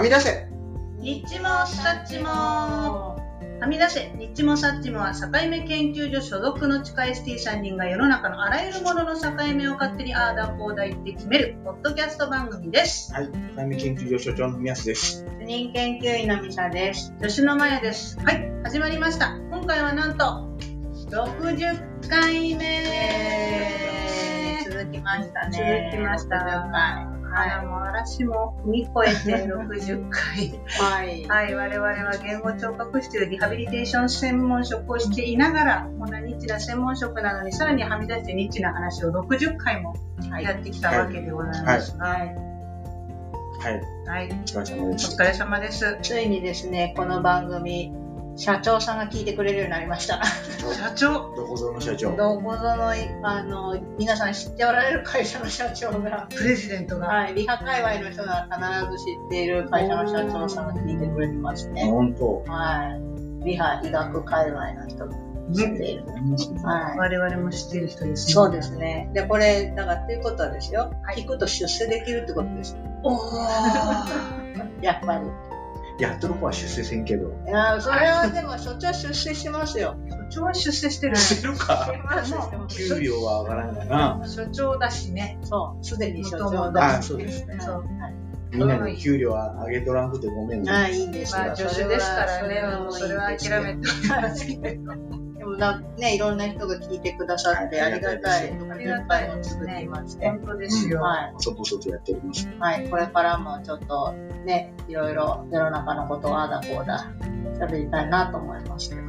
はみ出せニッチもサッチもはみ出せ、ニッチもサッチもは境目研究所所属の地下 ST3 人が世の中のあらゆるものの境目を勝手にあーだこーだ言って決める、ポッドキャスト番組です。はい。タイム研究所所長の宮須です。主任研究員のミサです。女子のまやです。はい、始まりました。今回はなんと、60回目続きましたね。続きました。60回はい、もう嵐も踏み越えて60回。はい。はい、我々は言語聴覚士というリハビリテーション専門職をしていながら、こんなニッチな専門職なのに、さらにはみ出してニッチな話を60回もはい。やってきたわけでございます。はい。はい。はい、お疲れ様おです。疲れ様です。ついにですね、この番組、社長さんが聞いてくれるようになりました。社長、どこぞの社長？どこぞの、あの、皆さん知っておられる会社の社長が、プレジデントが。はい、リハ界隈の人が必ず知っている会社の社長さんが聞いてくれてまして、本当。はい。リハ医学界隈の人が知っている。はい。我々も知っている人ですね。そうですね。で、これ、だからっていうことはですよ。はい聞くと出世できるってことです。おー。やっぱり。やっとる子は出世せんけど。いや、それはでも、所長出世しますよ。所長は出世してる。するかしますよ。給料は上がらんがな。所長だしね。そう、すでに所長あだ。そうですねみんなに給料は上げとらんくてごめんね。ああ、いいんですよ。まあ、助手ですからね、もうそれは諦めて。でもな、ね、いろんな人が聞いてくださって、はいありがたい。ありがたいも続きまして。本当ですよ。はい。そこそこやっております。はい。これからもちょっと、ね、いろいろ世の中のことをああだこうだ、喋りたいなと思いますけど。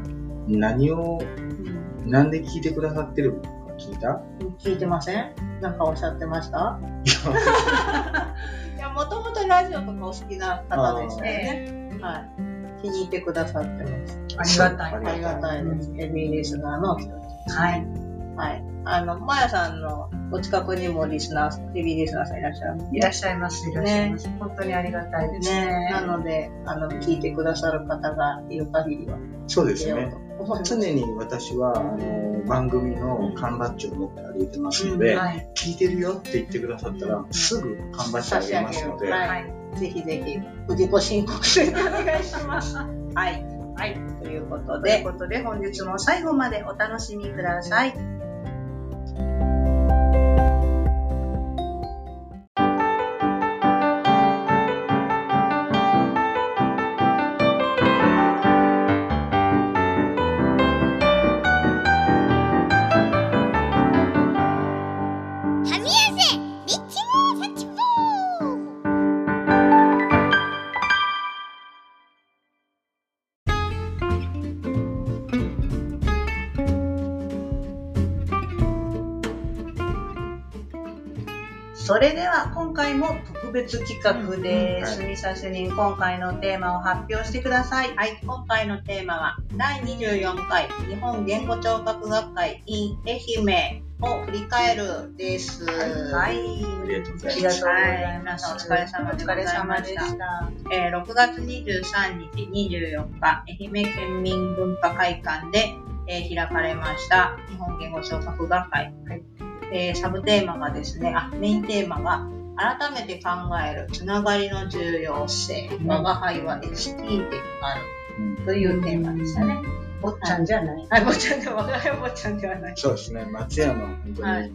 何を、なんで聞いてくださってるのか聞いた？聞いてません？なんかおっしゃってました？いや いや、もともとラジオとかお好きな方でしたよね。はい。気に入ってくださってます。ありがたい。ありがたいです。ヘビーリスナーの人はい。はい。あの、まやさんのお近くにもリスナー、ヘビーリスナーさんいらっしゃる？いらっしゃいます、いらっしゃいます。本当にありがたいですね。ね。なので、あの、聞いてくださる方がいる限りは、そうですね。常に私は、あの、番組の缶バッジを持って歩いてますので、はい。聞いてるよって言ってくださったら、すぐ缶バッジあげますので、はいはい。ぜひぜひ、ご自己申告してお願いします。はい。はい。ということというで、ことで、本日も最後までお楽しみください。別企画です。うんミサ主任、今回のテーマを発表してください。はい、今回のテーマは第24回日本言語聴覚学会 in 愛媛を振り返るです。はい。ありがとうございますはい。皆さんお疲れ様でお疲れ様でした。えー6月23日、24日、愛媛県民文化会館で、えー開かれました日本言語聴覚学会。えーサブテーマがですね、あ、メインテーマが改めて考えるつながりの重要性、我が輩は ST であるというテーマでしたね。おっちゃんじゃない？はい、坊ちゃんで、我が輩は坊ちゃんではない。そうですね、松山は本当に、はい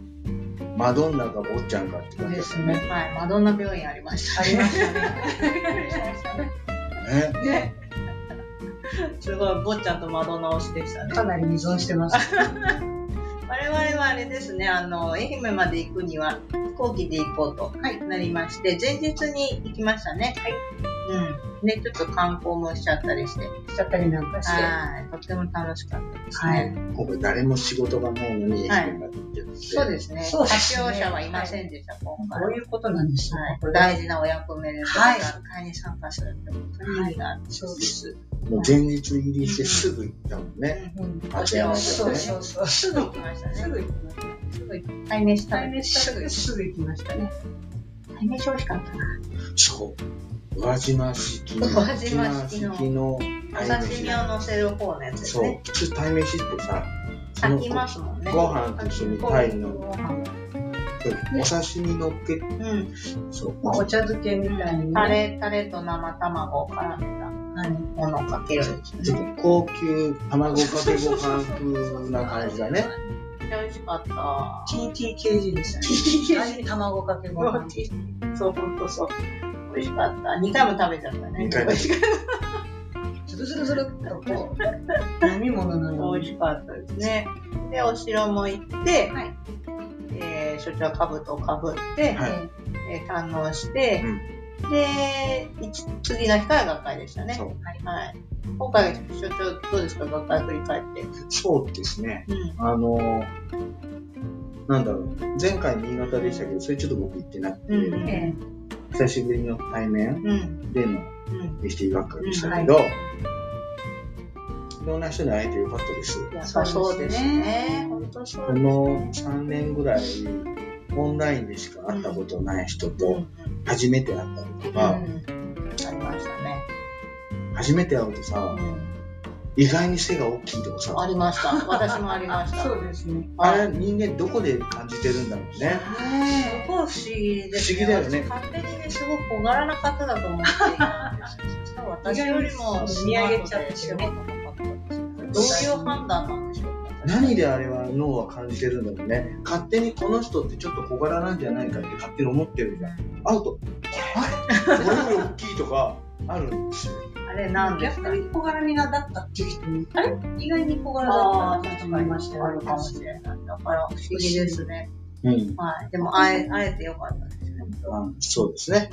マドンナか坊ちゃんかって感じですね。はい、マドンナ病院ありました。ありましたね。ね。ね。すごい、坊ちゃんとマドンナ推しでしたね。かなり依存してます。我々はあれですね、あの、愛媛まで行くには飛行機で行こうとなりまして、前日に行きましたね。はい。うん。で、ちょっと観光もしちゃったりして、しちゃったりなんかして。はい。とっても楽しかったですはね。い。今回誰も仕事がないのに、はい愛媛まで行ってるそうですね。そうですね発表者はいませんでした、今回こういうことなんですよ。はい大事なお役目で、はい学会に参加するってことに意味がある。そうです。もう前日入りしてすぐ行ったもんね。うん。松山そうでそうそう。すぐ行きましたね。すぐ行きました。すぐ行き対面した対面したらすぐ行きましたね。対面してほしかったな。そう。宇和島式の、宇和島式の式のお刺身を乗せる方のやつですそうね。。普通鯛めしってさ、炊きますもんね。ご飯と一緒に鯛のご飯お刺身乗っけ、うん。そう。まあお茶漬けみたいにタね。レ、タレと生卵を絡めたものをかけるね。ちょっと高級卵かけご飯風な感じだね。めっちゃ美味しかった。TTKG でしたね。はい卵かけご飯。そう、ほんとそう。美味しかった。2回も食べちゃったね。二回も美味しかっズルズルズルっとこう、飲み物のた。ように。美味しかったですね。で、お城も行って、はいえー、所長は兜をかぶって、はいえー堪能して、うんで、一次の日から学会でしたね。そうはい。今回、所長どうですか？学会振り返って。そうですね。うん。あの、なんだろう。前回新潟でしたけど、それちょっと僕行ってなくて、うんえ久しぶりの対面うん。でのうん。FT 学会でしたけど、いろんな人に会えてよかったです。やっぱそうですね。本当そうこの3年ぐらい、オンラインでしか会ったことない人とうん。初めて会ったりとうん。か、ありましたね。初めて会うとさ、うん。意外に背が大きいとかさ、ありました。私もありました。そうですね。あれ人間どこで感じてるんだろうね。ねすごい不思議ですね。不思議だよね私勝手にね、すごい小柄な方だと思っていたんですよ。私よりもスマートで仕事の方ですどういう判断なんでしょうか？何であれは脳は感じてるんだろうね。勝手にこの人ってちょっと小柄なんじゃないかって勝手に思ってるじゃん。会うと、あれ？俺より大きいとかあるんですよ。あれ？なんですか？逆に小柄になったっていう人も、あれ意外に小柄だああ、ったなって人もいましたよあるかもしれない。だから不思議ですね。うん。はい。でも、会え、会えてよかったですね。あそうですね。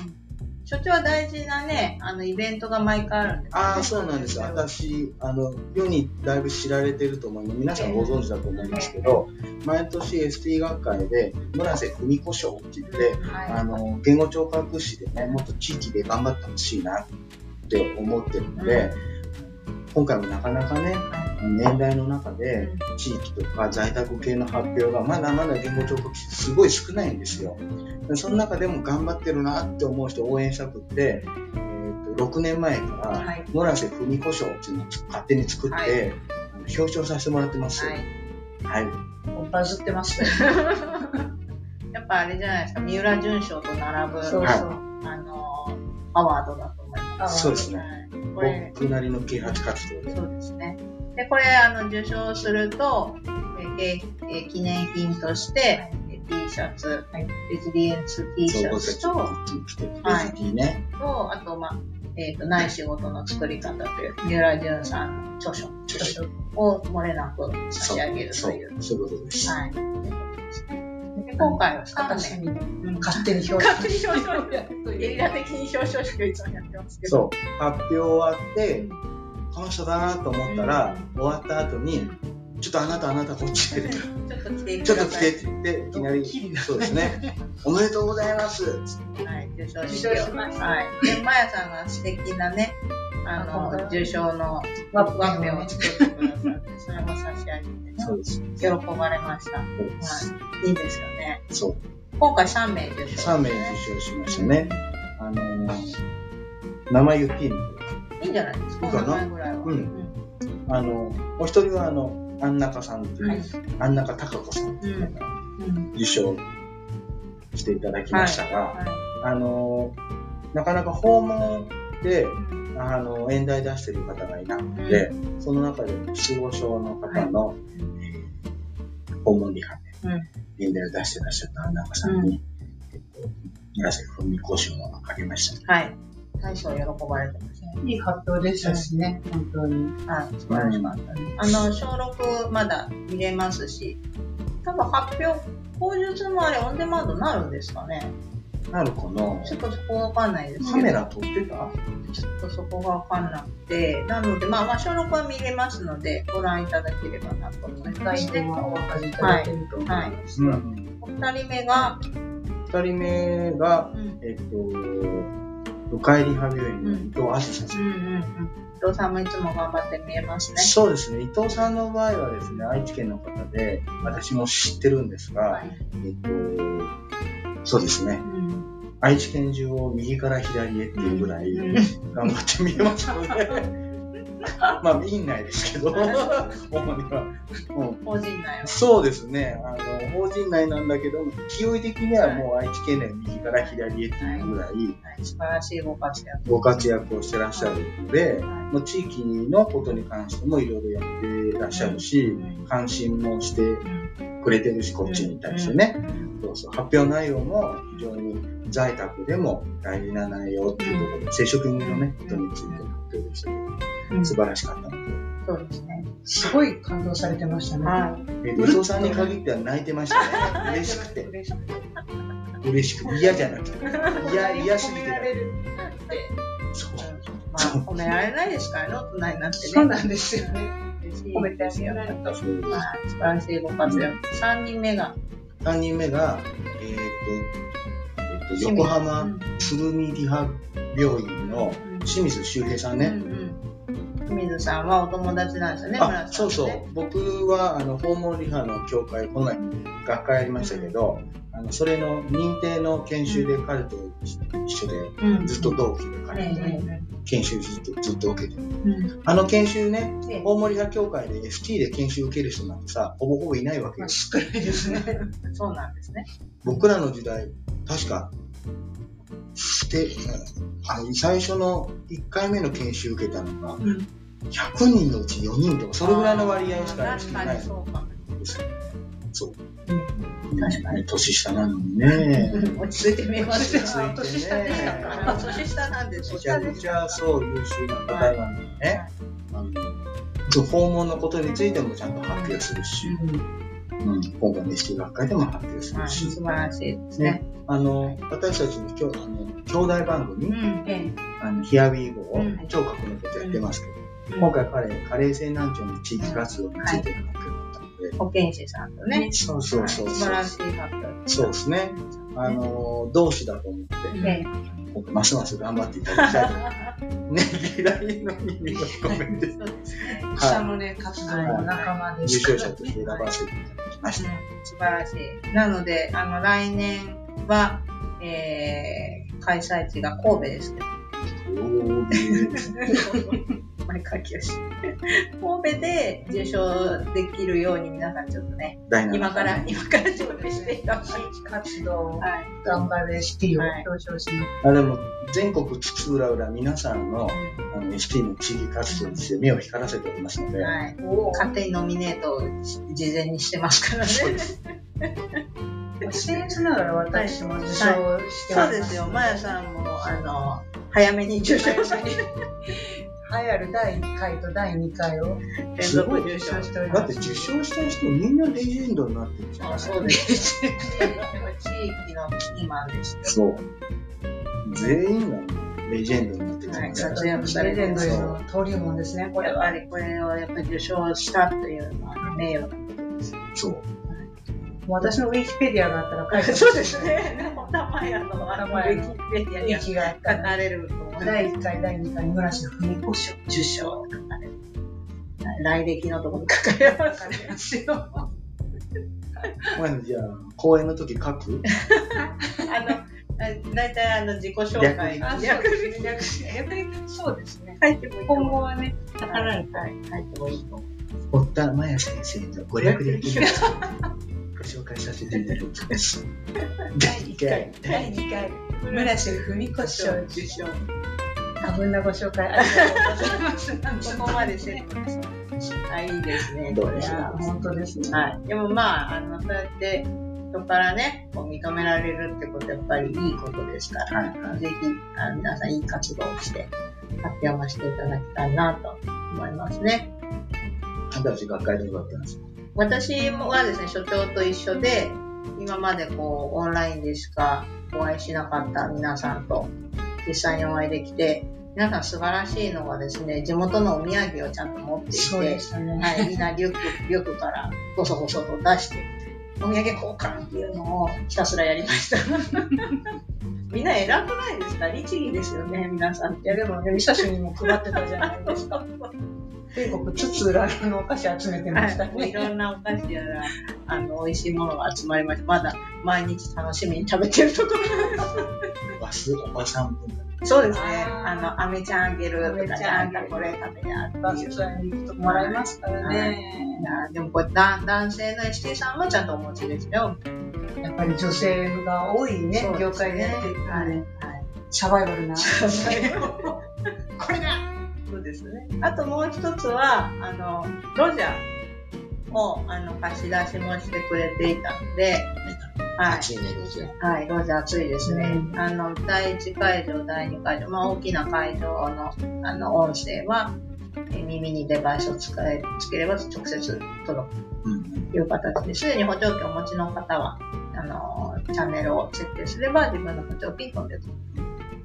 所長は大事なね、あの、イベントが毎回あるんですよねああ、そうなんです。私、あの、世にだいぶ知られてると思います。皆さんご存知だと思うんですけど、毎年 ST 学会で、村瀬文子賞って言って、はあの、言語聴覚士でね、もっと地域で頑張ってほしいなって思ってるので、今回もなかなかね、年代の中で地域とか在宅系の発表がまだまだ言語聴覚士すごい少ないんですよ。でその中でも頑張ってるなって思う人を応援したくって、えーと6年前から、はい村瀬文子賞っていうのを勝手に作って、はい表彰させてもらってます。い。はい。はい。バズってましたよ。やっぱあれじゃないですか、三浦淳賞と並ぶ、そうはいそう。あの、アワードだと思いまそうですね。す。これ、僕なりの啓発活動で。そうですね。で、これ、あの、受賞すると、えーえー記念品として、えー T シャツ、レジリエンス T シャツと、と、はいね。と、あと、まあ、えっ、と、ない仕事の作り方という、三浦淳さんの著書著書を漏れなく差し上げるとそういう。、そういうことです。はい。今回は3私名。に勝手に表勝手に表彰ゲリラ的に表彰式をいつもやってますけど。そう、発表終わって、この人だなと思ったら、終わった後に、ちょっとあなたあなたこっちへ、ちょっと来てくちょっと来。てって言って、いきなり、そうですね、おめでとうございます。はい、受賞しましたはい。で、まやさんが素敵なね、あの、受賞のワワッペンを作ってくださって、それも差し上げて。ね、そうです。喜ばれました。はい。いいですよね。そう。今回3名受賞。3名受賞しましたね。あのー、名前言っていいの？いいんじゃないですか、いいかな？お名前ぐらいは。うんあの、お一人はあの、安中さんっていう、はい安中孝子さんっていう方がうん。受賞していただきましたが、はあのー、なかなか訪問で、い。あの、演題出してる方がいなくて、その中で失語症の方の、えー訪問リハうん。で演題を出してらっしゃった安中さんに、えっと、村瀬文子賞をあげました。はい。大将喜ばれてますね。いい発表でしたしね、本当に。はい、素晴らしかったです。あの、小6まだ見れますし、多分発表、口述もあれオンデマンドになるんですかねなるかなちょっとそこわかんないですけど。カメラ撮ってた？ちょっとそこがわかんなくて、なので、まあ、まあ、小6は見れますので、ご覧いただければなと思いま概す。お分かりいただけると思います。うん。お二人目が、二人目が、うん、えっと、うかいリハ病院の伊藤あずささん。うん、うん、うん。伊藤さんもいつも頑張って見えますね。そうですね。伊藤さんの場合はですね、愛知県の方で、私も知ってるんですが、はい。えっと、そうですね。うん。愛知県中を右から左へっていうぐらいうん頑張って見えますので、まあ、院内ですけど、主には。うん法人内を。そうですね。あの、法人内なんだけど、勢い的にはもう愛知県内右から左へっていうぐらいはい素晴らしいご活躍。ご活躍をしてらっしゃるので、はもう地域のことに関してもいろいろやってらっしゃるしうん、関心もしてい。くれてるし、こっちに対してね。そうそう。発表内容も非常に在宅でも大事な内容っていうところで、接触人のね、ことについて発表でした素晴らしかったので。そうですね。すごい感動されてましたね。はい。え、宇藤さんに限っては泣いてましたね。嬉しくて。嬉しくて。嬉しくて。嫌じゃなくて。嫌、嫌すぎてそう。まあ、褒められないですからね、大人になってね。そうなんですよね。褒めてあげよう。と。素晴らしい。ご活躍。3人目が、3人目が、えっ、と、えっ、と、横浜うん。鶴見リハ病院の清水修平さんね。うんうん。清水さんはお友達なんですよね、村あ、さんとそうそう。ね。。僕は、あの、訪問リハの協会、この前、学会やりましたけど、あの、それの認定の研修で彼と一緒で、うん。ずっと同期で彼、え研修ずっと、ずっと受けてる。うんあの研修ね、ええ大森派協会で ST で研修受ける人なんてさ、ほぼほぼいないわけよ。少ないですね。そうなんですね。僕らの時代、確か、で、あの最初の1回目の研修受けたのが、うん100人のうち4人とか、それぐらいの割合しかないにそうかも。ですよ。そう。うん確かに。年下なのにね。落ち着いて見えますよ。落ち着いてね年下でしたか。年下なんですめちゃくちゃそう優秀な方なのにね。訪問のことについてもちゃんと発表するし、うん、今回の ST 学会でも発表すはい、るし、素晴らしいですね。あの、私たちの兄弟番組、あの、ヒアウィーゴをうん聴覚のことやってますけど、え今回彼、カレー西南町の地域活動についての発表保健師さんとね。そうそうそうそう素晴らしい発表。そうですね。あの、同志だと思って、え今回ますます頑張っていただきたいと。ね、嫌いの意味を込めて、そうですね。草の根活動の仲間で優す勝者として選ばせていただきました。素晴らしい。なので、あの、来年は、えー、開催地が神戸ですけど。毎回神戸で受賞できるように皆さんちょっとね、第7今から、今から準備していただき地域活動をはい。頑張る ST をはい表彰します。あでも、全国津々浦々皆さんのあの ST の地域活動にして目を光らせておりますので、はい。勝手にノミネートを事前にしてますからね。そうです。僭越ながら私も受賞してそうですよ。まやさんも、あの、早めに受賞されて、栄えある第1回と第2回を連続受賞受賞しております。だって受賞した人みんなレジェンドになってるじゃないあそうです。地域のキーマンですよ。そう。全員がレジェンドになってるじゃないはいですか。活躍さレジェンれてるドへの登竜門ですね、これは。やっぱりこれをやっぱり受賞したというのは名誉なことです。そう。私のウィキペディアがあったら書いてそうですね。玉屋のあのウ玉屋のィキペディアウにィキがあっら。かれる。第1回、第2回、村瀬文子賞。受賞書かれる。来歴のところに書かれますね。ですよ。まあ、じゃあ、公演の時書く？あの、だいたいあの自己紹介略あ、そうですね。略して逆にそうですね。書いても今。後はね、書かないと。はい、書いてもいいと思う。堀田真也先生のご略歴を ご紹介させていただきます。第1回。第2回、村瀬文子賞受賞。多分なご紹介ありがとうございます。ここまでセットです。あ、いいですね。どうでしょう？本当ですね。はい。でもまあ、あの、そうやって人からね、こう認められるってことはやっぱりいいことですから、はいぜひあの皆さんいい活動をして、発表もしていただきたいなと思いますね。あんたたち学会でどうだったんです？か私もはですね、所長と一緒で、今までこう、オンラインでしかお会いしなかった皆さんと実際にお会いできて、皆さん素晴らしいのがですね、地元のお土産をちゃんと持っていそうてね。はい、みんなリュック、リュックからごそごそと出して、お土産交換っていうのをひたすらやりました。みんな偉くないですか？律儀ですよね、皆さん。いや、でもね、ミサシにも配ってたじゃないですか。全国津々浦々のお菓子集めてましたはい、いね。ろんなお菓子やら、あの、美味しいものが集まりました。まだ毎日楽しみに食べてるところバスおばさん。そうですね。あの、アメちゃんあげるとかゃんこれ食べやっていうもらえますからね。いやでもこれだ男性の ST さんはちゃんとお持ちですよ。やっぱり女性が多いね、業界でやってるからね。サバイバルな。これだですね。あともう一つは、あの、ロジャーを、あの、貸し出しもしてくれていたので、はい。暑いね、ロジャー。はい、ロジャー暑いですね。うあの、第1会場、第2会場、まあ大きな会場の、あの、音声は、え耳にデバイスを使え、つければ直接届くうん。という形で、すでに補聴器をお持ちの方は、あの、チャンネルを設定すれば自分の補聴器に飛んでくる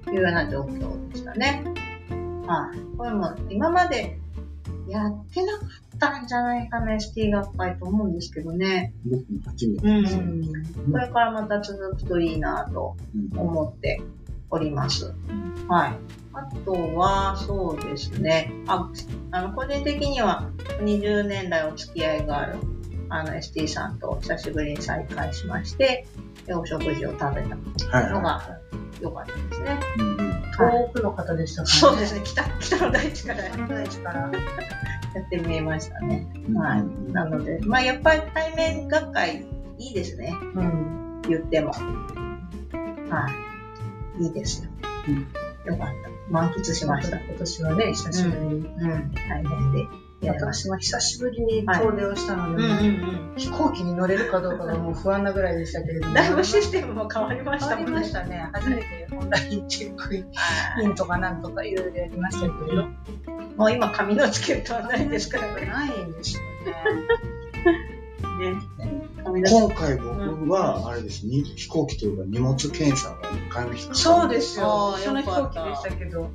というような状況でしたね。はい。これも今までやってなかったんじゃないかな、ST 学会と思うんですけどね。僕も初めてうです。ん。これからまた続くといいなとうん思っております。はい。あとは、そうですね。あ、あの、個人的には20年来お付き合いがある、あの、ST さんと久しぶりに再会しまして、でお食事を食べたはいのがは良かったですね。い。うんうん遠くの方でしたからね。そうですね。北、北の大地からや北の大地から。ってみえましたね。うんはい。なので、まあ、やっぱり対面学会いいですね。うん。言っても。はい。いいですよ。うんよかった。満喫しました。今年はね、久しぶりに。うん。大変で。私も久しぶりに遠出をしたので、た。うん。飛行機に乗れるかどうかがもう不安なぐらいでしたけれども。だいぶシステムも変わりまし変わりたもんね。ましたね。初めてオンラインチェックイはンとかなんとかいろいろやりましたけれど。いもう今、紙のチケットはないですからね。ないんですよね。ね。今回僕は、あれです、に飛行機というか荷物検査が1回目そうですよその飛行機でしたけど、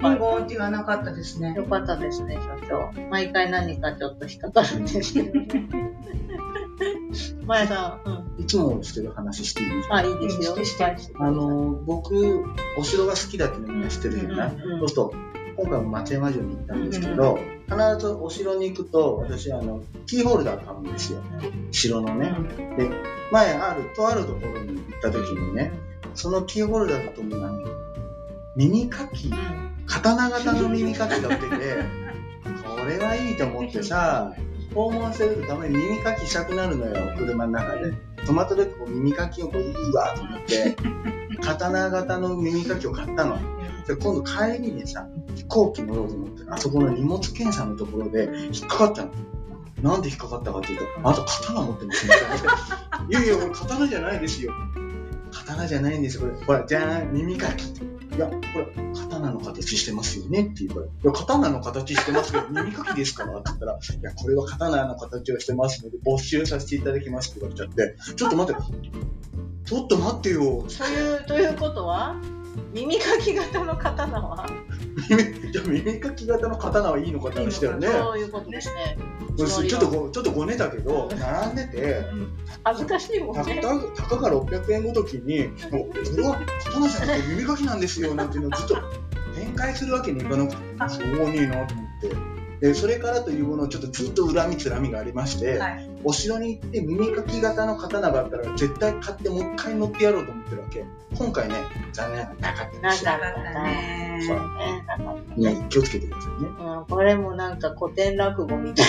ビンゴーンって言わなかったですねト。よかったですね、所長。毎回何かちょっと引っかかるんですけど。まやさん、うん。いつもしてる話していいあ、いいですよ。あの、僕、お城が好きだってみんな知ってるじゃない、うんそうすると、今回も松山城に行ったんですけど、必ずお城に行くと、私、あの、キーホルダー買うんですよ。城のね。で、前ある、とあるところに行った時にね、そのキーホルダーとともに、耳かき、刀型の耳かきが売ってて、これはいいと思ってさ、訪問するために耳かきしたくなるのよ、車の中で。止まった時こう耳かきをこう、いいわと思って、刀型の耳かきを買ったの。で、今度帰りにさ、飛行機乗ろうと思って、あそこの荷物検査のところで引っかかったの。なんで引っかかったかっていうと、あなた刀持ってますね。いやいや、これ刀じゃないですよ。刀じゃないんですよ、これ。ほら、じゃーん、耳かき。いや、これ、刀の形してますよねって言うから、いや、刀の形してますけど、耳かきですからって言ったら、いや、これは刀の形をしてますので、没収させていただきますって言われちゃって、ちょっと待って、ちょっと待ってよ。という、ということは？耳かき型の刀は？耳耳かき型の刀はいいのかって話したよね。そういうことですね。ちょっとご、ちょっとごねだけど、並んでて、恥ずかしいもんたね。たたかが600円ごときに、それは刀じゃなくて耳かきなんですよなんていうのをずっと展開するわけにいかなくて、そうねえなと思って。で、それからというものをちょっとずっと恨みつらみがありまして、はい。お城に行って耳かき型の刀があったら絶対買ってもう一回乗ってやろうと思ってるわけ。今回ね、残念ながらなかったんですよ。なかったねそうね。ね。ね気をつけてくださいね。うん、これもなんか古典落語みたい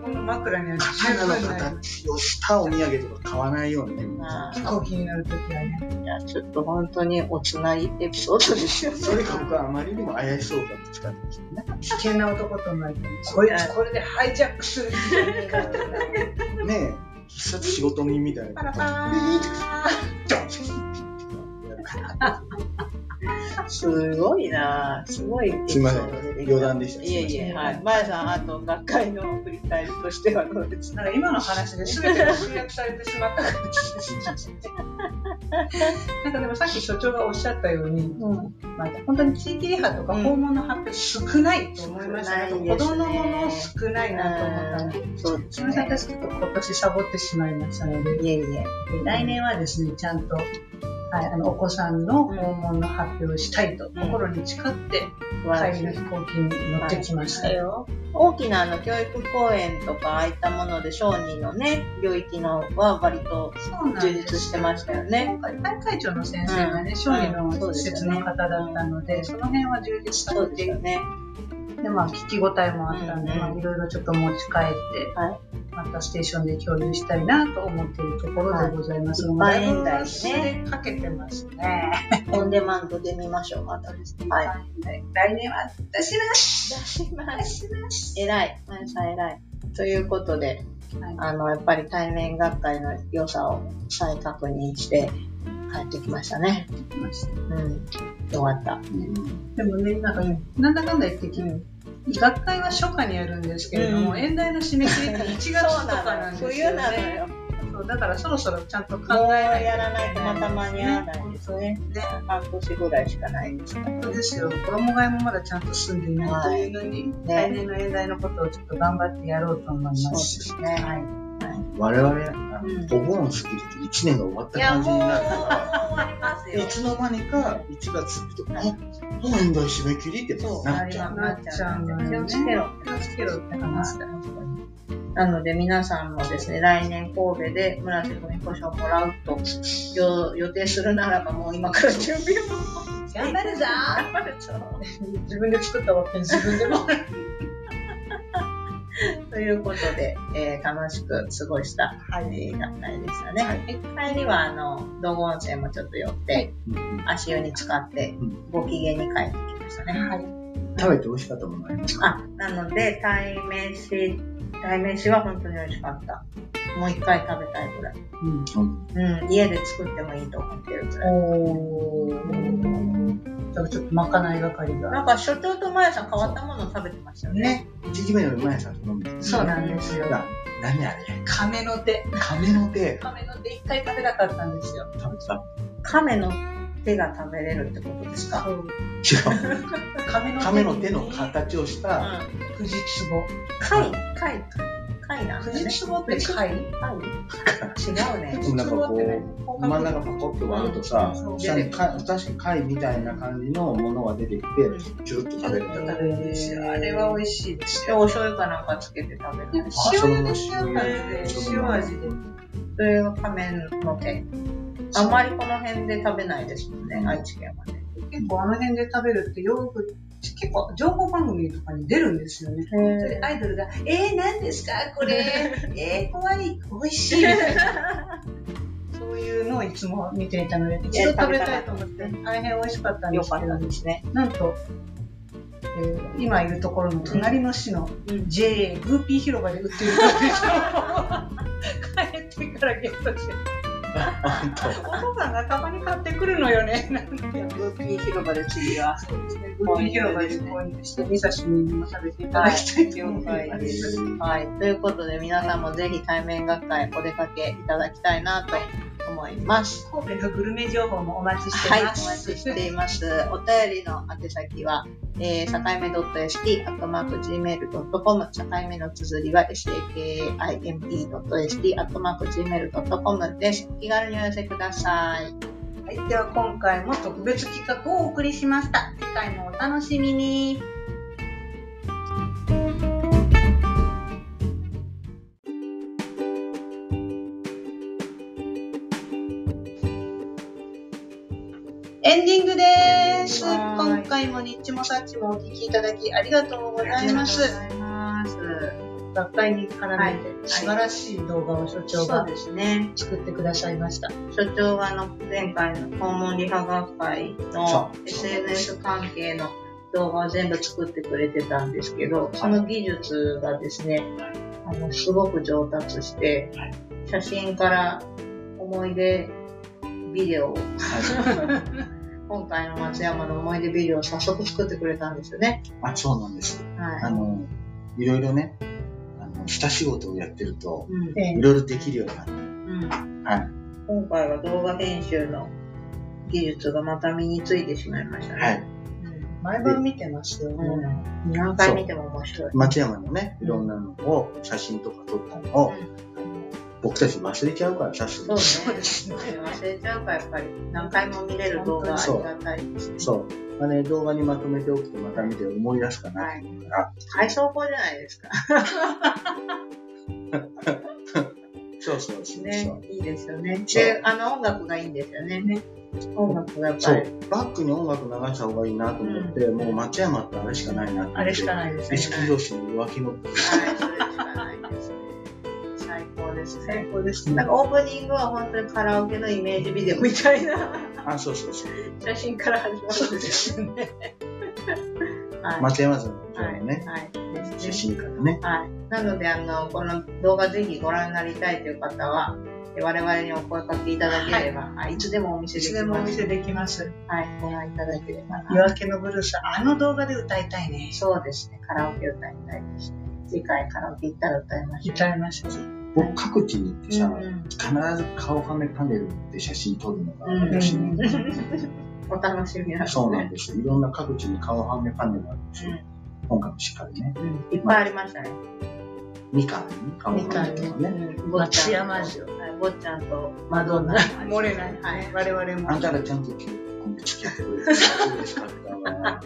この枕には十分ない形をしたお土産とか買わないようにね。な。飛行機に乗るときはね。いや、ちょっと本当におつなりエピソードですよね。それが僕はあまりにも怪しそうだって使ってましたね。危険な男と思われてこいつこれでハイジャックするんじゃねえかってな ねえ、必殺仕事人みたいな。パラパーン すごいなぁ。すごいエピソードで余談でした。いえいえ、はい。まやさん、あと、学会の振り返りとしてはどうですか？今の話で全てが集約されてしまった感じです。なんかでもさっき所長がおっしゃったように、うん。まあ、本当に地域リハとか訪問の発表少ないと思いました子供のもの少ないなと思ったので。そうですすみません、ね。私ちょっと今年サボってしまいましたので、いえいえ。来年はですね、ちゃんと、はい、あの、お子さんの訪問の発表をしたいと、心に誓って、帰りの飛行機に乗ってきましたよ。よ。大きなあの教育講演とか、ああいったもので小児のね、領域のは割と充実してましたよね。今回、大会長の先生がね、小児の施設の方だったので、その辺は充実さそうれていて、ですよね。で、まあ、聞き応えもあったんで、うんまあ、いろいろちょっと持ち帰って、はいまたステーションで共有したいなと思っているところでございます。はいもうだい円台で忘れかけてますね。オンデマンドで見ましょう、またですね。はい。来年は出します。出します。します。偉い。まゆさん偉い。ということで、はいあの、やっぱり対面学会の良さを再確認して帰ってきましたね。うん。よかった。でもね、なんかね、なんだかんだ言ってき学会は初夏にやるんですけれども、うん演題の締め切りって1月とかなんですよ、ね。冬なのよ。そうだからそろそろちゃんと考えないとやらないとまた間に合わないですね。ね半年ぐらいしかないですから。本当ですよ。衣替えもまだちゃんと済んでいないというのに、来年の演題のことをちょっと頑張ってやろうと思いま。そうですすね。はい。我々、お盆過ぎると1年が終わった感じになるから、いつの間にか1月過ぎて、あ、もう演題締め切りってなっちゃう。なっちゃう。気をつけろ。気をつけろって話だ。なので皆さんもですね、来年神戸で村瀬文彦賞をもらうと予予定するならばもう今から準備を。頑張るぞ 頑張るぞ自分で作ったわけ自分でも。ということで、えー楽しく過ごした、はい、学会でしたね。帰りは、あの、道後温泉もちょっと寄って、うん足湯に使ってうん、ご機嫌に帰ってきましたね。はい。食べて美味しかったものありますか？あ、なので、鯛めし、鯛めしは本当に美味しかった。もう一回食べたいぐらい。うんうん、家で作ってもいいと思ってるぐらい。おー。ちょっとまかない係なが。んか所長とまやさん変わったもの食べてましたよね。ね。1時目の前さんと飲んでそうなんですよ。な何あれ亀の手。亀の手亀の手一回食べなかったんですよ。食べた亀の手が食べれるってことですか？そう。違う。亀の手亀の手の形をした、うん。富士壺。貝、貝、貝なんだ富ね。士壺って貝貝違うね。なんかこ富士壺ってねう、真ん中パコッと割るとさ、うん下にか確かに貝みたいな感じのものが出てきて、チュルッと食べる。食べるんですよ。あれは美味しいです。お醤油かなんかつけて食べる。塩でしよう感じで、塩味で。それが亀の手。あんまりこの辺で食べないですもんね、愛知県はね。結構あの辺で食べるってよく、結構情報番組とかに出るんですよね。それでアイドルが、えー、何ですか？これ。えー、怖い。美味しい。そういうのをいつも見ていたので、一度食べたいと思って、大変美味しかったんでよかっすけど、たですね。なんと、えー今いるところの隣の市のうん JA グーピー広場で売ってるんですよ。帰ってからゲットして。お父さんがたまに買ってくるのよね。なんて。グーピー広場で次は。そうですね。グーピー広場で購入して、味噌汁にも食べていただきたいと思いま。ですす。はい。ということで、皆さんもぜひ対面学会お出かけいただきたいなと思います。神戸のグルメ情報もお待ちしてはい、おます。待ちしています。お便りの宛先は、えー、境目 .st、アットマーク gmail.com、境目の綴りは sakime.st、アットマーク gmail.com です。お気軽にお寄せください。はい、では今回も特別企画をお送りしました。次回もお楽しみに。エンディングです。はい今回もニッチもサッチもお聞きいただき。ありがとうございます。学会に絡はいめて素晴らしい動画を所長がそうですね。作ってくださいました。所長があの前回の訪問リハ学会の SNS 関係の動画を全部作ってくれてたんですけど、その技術がですね、あの、すごく上達して、写真から思い出ビデオを、今回の松山の思い出ビデオを早速作ってくれたんですよね。あ、そうなんです。あはの、いろいろね、あの、下仕事をやってると、い。ろいろできるようになって、うんはい。今回は動画編集の技術がまた身についてしまいましたね。はい。毎晩見てますよ。うんもううん何回見ても面白い。松山のね、いろんなのを、写真とか撮ったのを、あの僕たち忘れちゃうからさ、すぐそうね。すね忘れちゃうから、やっぱり何回も見れる動画ありがたいですね。そう。まあね、動画にまとめておくとまた見て思い出すかなと思うから。体操法じゃないですか？そうそうそうそう。ね、いいですよね。で、あの音楽がいいんですよね。音楽がやっぱり。そう。バックに音楽流した方がいいなと思って、もう松山ってあれしかないなって。あれしかないですね意識上司の浮気の。はい。最高ですね。最高ですなんかオープニングは本当にカラオケのイメージビデオみたいなあ、そうそうそう。写真から始まるんですよね。はい。松山城のね、はい。ですね写真からね。はい。なので、あの、この動画ぜひご覧になりたいという方は、え我々にお声かけいただければ、はい、いつでもお見せいつできます。でもお見せできます。はい、ご覧いただければな。夜明けのブルース、あの動画で歌いたいね。そうですね、カラオケ歌いたいですね。次回カラオケ行ったら歌いましょう。歌いました。僕各地に行ってさ、必ず顔はめパネルで写真撮るのがうん私ね。お楽しみなんですね。そうなんですよ。いろんな各地に顔はめパネルがあるんですよ。今回もしっかりね。うんいっぱいありましたね。みかんに顔はめとかね。うん坊ちゃん坊ちゃんとマドンナ。漏れない。はい。我々も。あんたらちゃんと付き合ってくれて嬉しか？ったわ。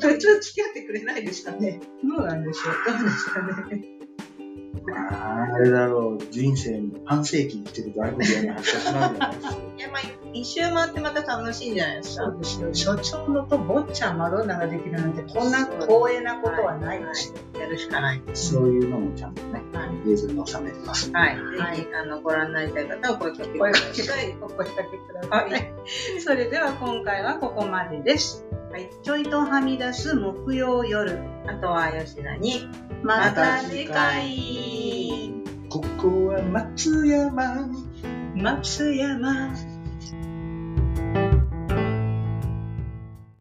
普通付き合ってくれないですかね。どうなんでしょう。どうですかね。あれだろう、人生に半世紀生きてる外国人の発達なんじゃないですか。いや、まあ、一周回ってまた楽しいんじゃないですか？そうですよ。所長のと坊ちゃんマドンナができるなんて、こんな光栄なことはないですよ。やるしかないです。そういうのもちゃんとね、はい。映像に収めてます。はい。はいあの、ご覧になりたい方は声かけてく声ださい。声かけください。それでは今回はここまでです。はい。ちょいとはみ出す木曜夜。あとは吉田に、また次回。ここは松山。松山。